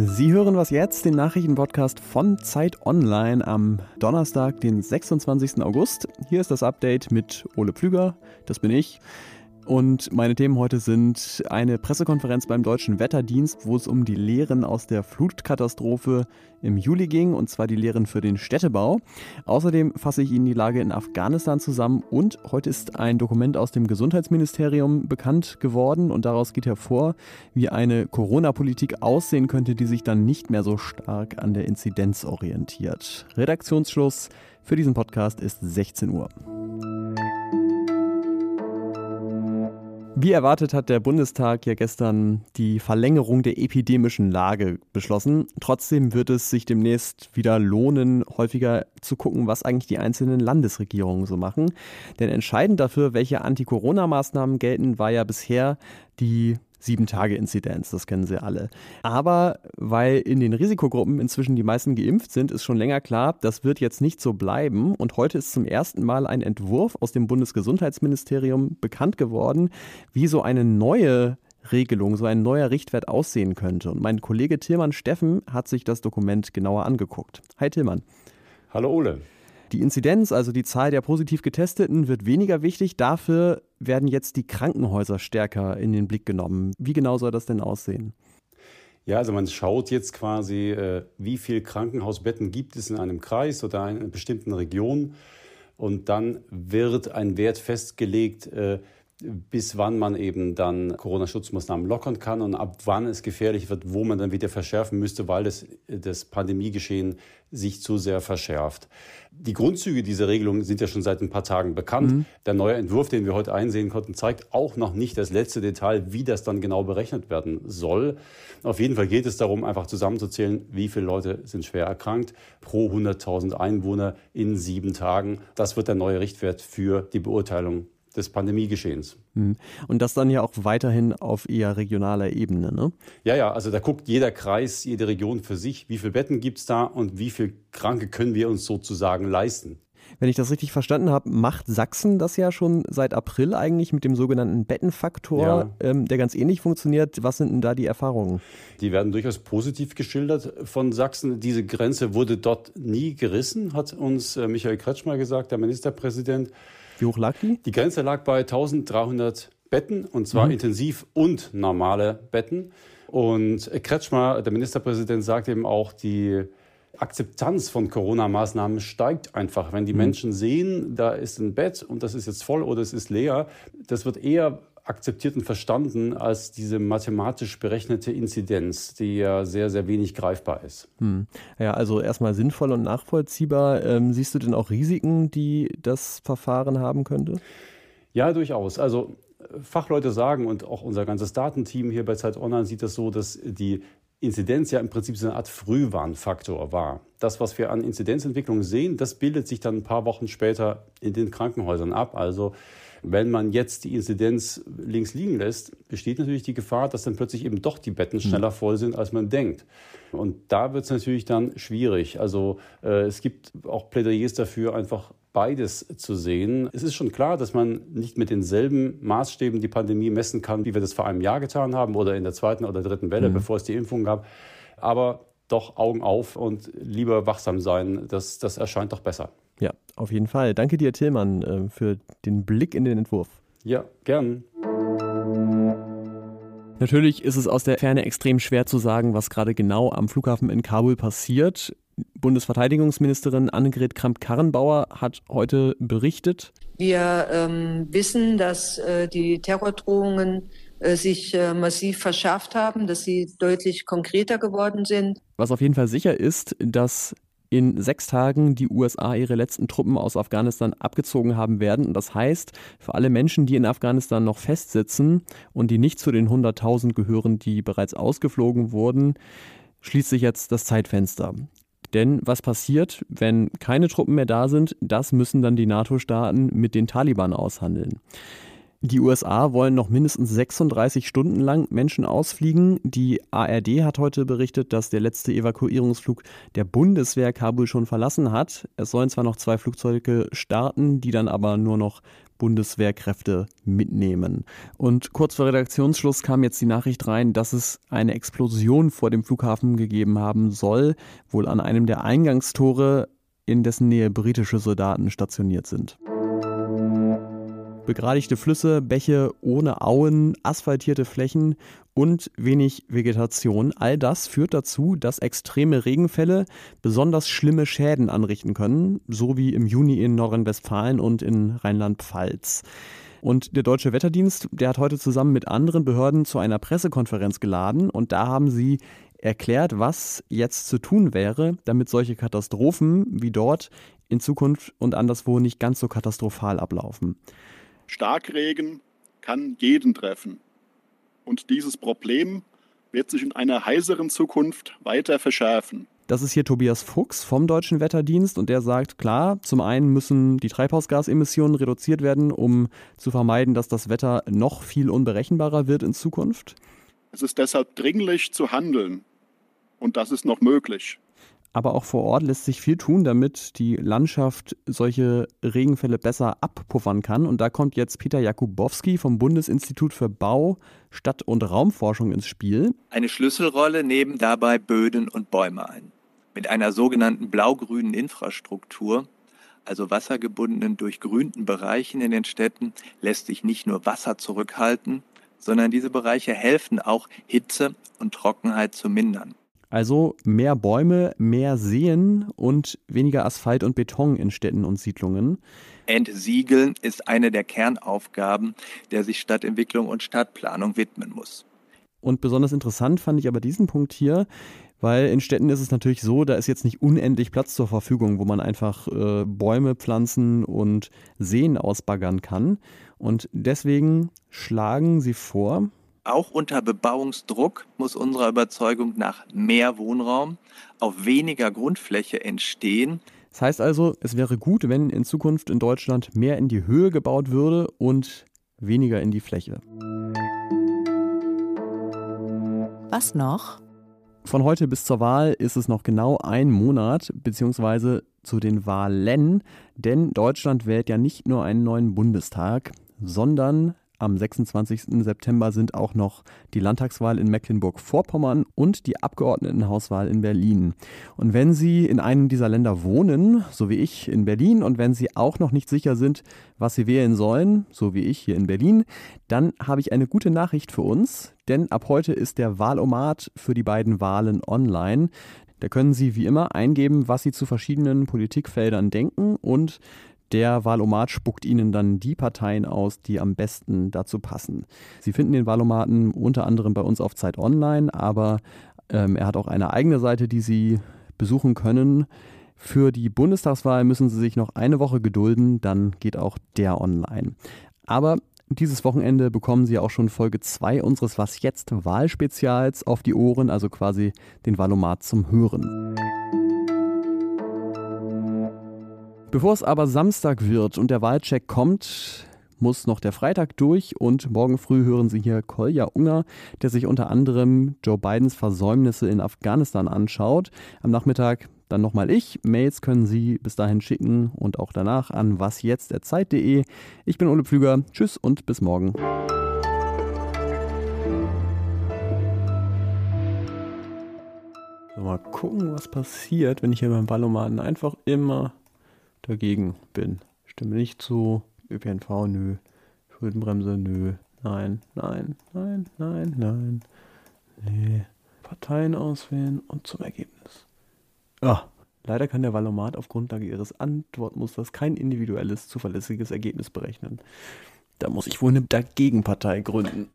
Sie hören was jetzt, den Nachrichtenpodcast von Zeit Online am Donnerstag, den 26. August. Hier ist das Update mit Ole Pflüger, das bin ich. Und meine Themen heute sind eine Pressekonferenz beim Deutschen Wetterdienst, wo es um die Lehren aus der Flutkatastrophe im Juli ging, und zwar die Lehren für den Städtebau. Außerdem fasse ich Ihnen die Lage in Afghanistan zusammen und heute ist ein Dokument aus dem Gesundheitsministerium bekannt geworden und daraus geht hervor, wie eine Corona-Politik aussehen könnte, die sich dann nicht mehr so stark an der Inzidenz orientiert. Redaktionsschluss für diesen Podcast ist 16 Uhr. Wie erwartet hat der Bundestag ja gestern die Verlängerung der epidemischen Lage beschlossen. Trotzdem wird es sich demnächst wieder lohnen, häufiger zu gucken, was eigentlich die einzelnen Landesregierungen so machen. Denn entscheidend dafür, welche Anti-Corona-Maßnahmen gelten, war ja bisher die Sieben-Tage-Inzidenz, das kennen Sie alle. Aber weil in den Risikogruppen inzwischen die meisten geimpft sind, ist schon länger klar, das wird jetzt nicht so bleiben. Und heute ist zum ersten Mal ein Entwurf aus dem Bundesgesundheitsministerium bekannt geworden, wie so eine neue Regelung, so ein neuer Richtwert aussehen könnte. Und mein Kollege Tillmann Steffen hat sich das Dokument genauer angeguckt. Hi Tillmann. Hallo Ole. Die Inzidenz, also die Zahl der positiv Getesteten, wird weniger wichtig. Dafür werden jetzt die Krankenhäuser stärker in den Blick genommen. Wie genau soll das denn aussehen? Ja, also man schaut jetzt quasi, äh, wie viele Krankenhausbetten gibt es in einem Kreis oder in einer bestimmten Region. Und dann wird ein Wert festgelegt, äh, bis wann man eben dann Corona-Schutzmaßnahmen lockern kann und ab wann es gefährlich wird, wo man dann wieder verschärfen müsste, weil das, das Pandemiegeschehen sich zu sehr verschärft. Die Grundzüge dieser Regelung sind ja schon seit ein paar Tagen bekannt. Mhm. Der neue Entwurf, den wir heute einsehen konnten, zeigt auch noch nicht das letzte Detail, wie das dann genau berechnet werden soll. Auf jeden Fall geht es darum, einfach zusammenzuzählen, wie viele Leute sind schwer erkrankt pro 100.000 Einwohner in sieben Tagen. Das wird der neue Richtwert für die Beurteilung des Pandemiegeschehens. Hm. Und das dann ja auch weiterhin auf eher regionaler Ebene, ne? Ja, ja, also da guckt jeder Kreis, jede Region für sich, wie viele Betten gibt es da und wie viele Kranke können wir uns sozusagen leisten. Wenn ich das richtig verstanden habe, macht Sachsen das ja schon seit April eigentlich mit dem sogenannten Bettenfaktor, ja. ähm, der ganz ähnlich funktioniert. Was sind denn da die Erfahrungen? Die werden durchaus positiv geschildert von Sachsen. Diese Grenze wurde dort nie gerissen, hat uns äh, Michael Kretschmer gesagt, der Ministerpräsident. Wie hoch lag die? Die Grenze lag bei 1300 Betten und zwar mhm. intensiv und normale Betten. Und Kretschmer, der Ministerpräsident, sagt eben auch, die Akzeptanz von Corona-Maßnahmen steigt einfach. Wenn die mhm. Menschen sehen, da ist ein Bett und das ist jetzt voll oder es ist leer, das wird eher akzeptiert und verstanden als diese mathematisch berechnete Inzidenz, die ja sehr, sehr wenig greifbar ist. Hm. Ja, also erstmal sinnvoll und nachvollziehbar. Ähm, siehst du denn auch Risiken, die das Verfahren haben könnte? Ja, durchaus. Also Fachleute sagen und auch unser ganzes Datenteam hier bei Zeit Online sieht das so, dass die Inzidenz ja im Prinzip so eine Art Frühwarnfaktor war. Das, was wir an Inzidenzentwicklung sehen, das bildet sich dann ein paar Wochen später in den Krankenhäusern ab. Also wenn man jetzt die Inzidenz links liegen lässt, besteht natürlich die Gefahr, dass dann plötzlich eben doch die Betten schneller voll sind, als man denkt. Und da wird es natürlich dann schwierig. Also äh, es gibt auch Plädoyers dafür, einfach beides zu sehen. Es ist schon klar, dass man nicht mit denselben Maßstäben die Pandemie messen kann, wie wir das vor einem Jahr getan haben oder in der zweiten oder dritten Welle, mhm. bevor es die Impfung gab. Aber doch Augen auf und lieber wachsam sein. Das, das erscheint doch besser. Ja, auf jeden Fall. Danke dir, Tillmann, äh, für den Blick in den Entwurf. Ja, gern. Natürlich ist es aus der Ferne extrem schwer zu sagen, was gerade genau am Flughafen in Kabul passiert. Bundesverteidigungsministerin Annegret Kramp-Karrenbauer hat heute berichtet. Wir ähm, wissen, dass äh, die Terrordrohungen äh, sich äh, massiv verschärft haben, dass sie deutlich konkreter geworden sind. Was auf jeden Fall sicher ist, dass in sechs Tagen die USA ihre letzten Truppen aus Afghanistan abgezogen haben werden. Und das heißt, für alle Menschen, die in Afghanistan noch festsitzen und die nicht zu den 100.000 gehören, die bereits ausgeflogen wurden, schließt sich jetzt das Zeitfenster. Denn was passiert, wenn keine Truppen mehr da sind, das müssen dann die NATO-Staaten mit den Taliban aushandeln. Die USA wollen noch mindestens 36 Stunden lang Menschen ausfliegen. Die ARD hat heute berichtet, dass der letzte Evakuierungsflug der Bundeswehr Kabul schon verlassen hat. Es sollen zwar noch zwei Flugzeuge starten, die dann aber nur noch Bundeswehrkräfte mitnehmen. Und kurz vor Redaktionsschluss kam jetzt die Nachricht rein, dass es eine Explosion vor dem Flughafen gegeben haben soll, wohl an einem der Eingangstore, in dessen Nähe britische Soldaten stationiert sind. Begradigte Flüsse, Bäche ohne Auen, asphaltierte Flächen und wenig Vegetation. All das führt dazu, dass extreme Regenfälle besonders schlimme Schäden anrichten können, so wie im Juni in Nordrhein-Westfalen und in Rheinland-Pfalz. Und der Deutsche Wetterdienst, der hat heute zusammen mit anderen Behörden zu einer Pressekonferenz geladen und da haben sie erklärt, was jetzt zu tun wäre, damit solche Katastrophen wie dort in Zukunft und anderswo nicht ganz so katastrophal ablaufen. Starkregen kann jeden treffen. Und dieses Problem wird sich in einer heißeren Zukunft weiter verschärfen. Das ist hier Tobias Fuchs vom Deutschen Wetterdienst und der sagt, klar, zum einen müssen die Treibhausgasemissionen reduziert werden, um zu vermeiden, dass das Wetter noch viel unberechenbarer wird in Zukunft. Es ist deshalb dringlich zu handeln und das ist noch möglich aber auch vor Ort lässt sich viel tun, damit die Landschaft solche Regenfälle besser abpuffern kann. Und da kommt jetzt Peter Jakubowski vom Bundesinstitut für Bau, Stadt- und Raumforschung ins Spiel. Eine Schlüsselrolle nehmen dabei Böden und Bäume ein. Mit einer sogenannten blau-grünen Infrastruktur, also wassergebundenen durchgrünten Bereichen in den Städten, lässt sich nicht nur Wasser zurückhalten, sondern diese Bereiche helfen auch, Hitze und Trockenheit zu mindern. Also mehr Bäume, mehr Seen und weniger Asphalt und Beton in Städten und Siedlungen. Entsiegeln ist eine der Kernaufgaben, der sich Stadtentwicklung und Stadtplanung widmen muss. Und besonders interessant fand ich aber diesen Punkt hier, weil in Städten ist es natürlich so, da ist jetzt nicht unendlich Platz zur Verfügung, wo man einfach äh, Bäume pflanzen und Seen ausbaggern kann. Und deswegen schlagen sie vor, auch unter Bebauungsdruck muss unserer Überzeugung nach mehr Wohnraum auf weniger Grundfläche entstehen. Das heißt also, es wäre gut, wenn in Zukunft in Deutschland mehr in die Höhe gebaut würde und weniger in die Fläche. Was noch? Von heute bis zur Wahl ist es noch genau ein Monat, beziehungsweise zu den Wahlen, denn Deutschland wählt ja nicht nur einen neuen Bundestag, sondern am 26. September sind auch noch die Landtagswahl in Mecklenburg-Vorpommern und die Abgeordnetenhauswahl in Berlin. Und wenn Sie in einem dieser Länder wohnen, so wie ich in Berlin, und wenn Sie auch noch nicht sicher sind, was Sie wählen sollen, so wie ich hier in Berlin, dann habe ich eine gute Nachricht für uns, denn ab heute ist der Wahlomat für die beiden Wahlen online. Da können Sie wie immer eingeben, was Sie zu verschiedenen Politikfeldern denken und der Wahlomat spuckt Ihnen dann die Parteien aus, die am besten dazu passen. Sie finden den Wahlomaten unter anderem bei uns auf Zeit Online, aber ähm, er hat auch eine eigene Seite, die Sie besuchen können. Für die Bundestagswahl müssen Sie sich noch eine Woche gedulden, dann geht auch der online. Aber dieses Wochenende bekommen Sie auch schon Folge 2 unseres Was jetzt Wahlspezials auf die Ohren, also quasi den Wahlomat zum Hören. Bevor es aber Samstag wird und der Wahlcheck kommt, muss noch der Freitag durch und morgen früh hören Sie hier Kolja Unger, der sich unter anderem Joe Bidens Versäumnisse in Afghanistan anschaut. Am Nachmittag dann nochmal ich. Mails können Sie bis dahin schicken und auch danach an wasjetzt.zeit.de. Ich bin Ole Pflüger. Tschüss und bis morgen. Mal gucken, was passiert, wenn ich hier beim Ballomaten einfach immer dagegen bin. Stimme nicht zu. ÖPNV, nö. Schuldenbremse, nö. Nein, nein, nein, nein, nein. Nee. Parteien auswählen und zum Ergebnis. Ah, leider kann der Valomat auf Grundlage ihres Antwortmusters kein individuelles, zuverlässiges Ergebnis berechnen. Da muss ich wohl eine Dagegenpartei gründen.